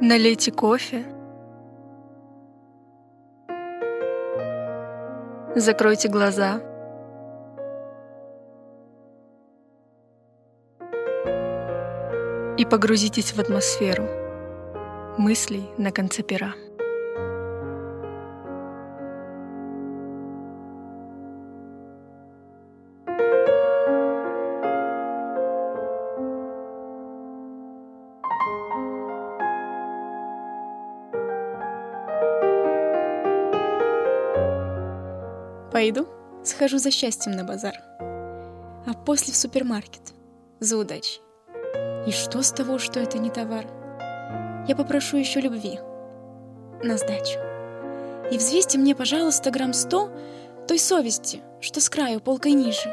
Налейте кофе. Закройте глаза. И погрузитесь в атмосферу мыслей на конце пера. Пойду, схожу за счастьем на базар. А после в супермаркет. За удачей. И что с того, что это не товар? Я попрошу еще любви. На сдачу. И взвесьте мне, пожалуйста, грамм сто той совести, что с краю полкой ниже.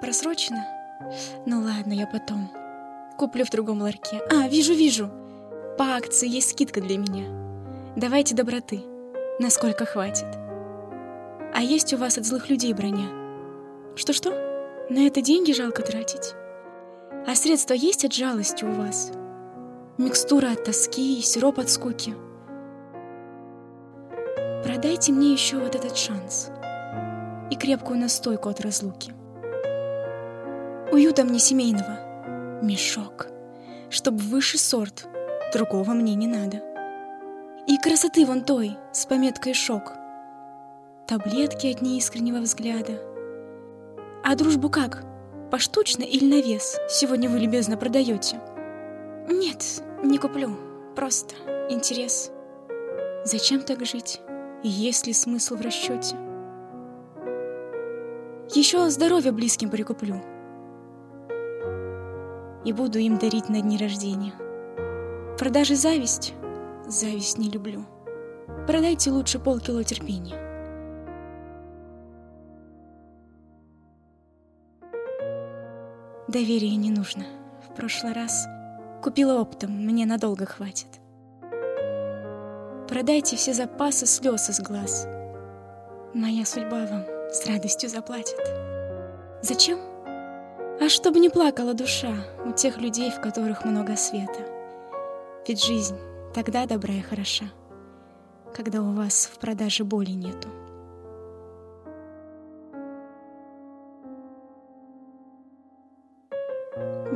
Просрочено? Ну ладно, я потом. Куплю в другом ларьке. А, вижу, вижу. По акции есть скидка для меня. Давайте доброты. Насколько хватит. А есть у вас от злых людей броня? Что-что? На это деньги жалко тратить? А средства есть от жалости у вас? Микстура от тоски и сироп от скуки. Продайте мне еще вот этот шанс и крепкую настойку от разлуки. Уюта мне семейного, мешок, чтоб высший сорт, другого мне не надо. И красоты вон той с пометкой «шок», таблетки от неискреннего взгляда. А дружбу как? Поштучно или на вес сегодня вы любезно продаете? Нет, не куплю. Просто интерес. Зачем так жить? Есть ли смысл в расчете? Еще здоровье близким прикуплю. И буду им дарить на дни рождения. Продажи зависть? Зависть не люблю. Продайте лучше полкило терпения. Доверия не нужно. В прошлый раз купила оптом, мне надолго хватит. Продайте все запасы слез из глаз. Моя судьба вам с радостью заплатит. Зачем? А чтобы не плакала душа у тех людей, в которых много света. Ведь жизнь тогда добра и хороша, когда у вас в продаже боли нету.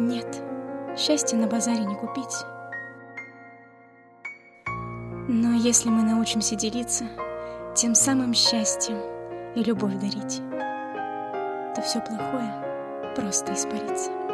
Нет, счастье на базаре не купить. Но если мы научимся делиться тем самым счастьем и любовь дарить, то все плохое просто испарится.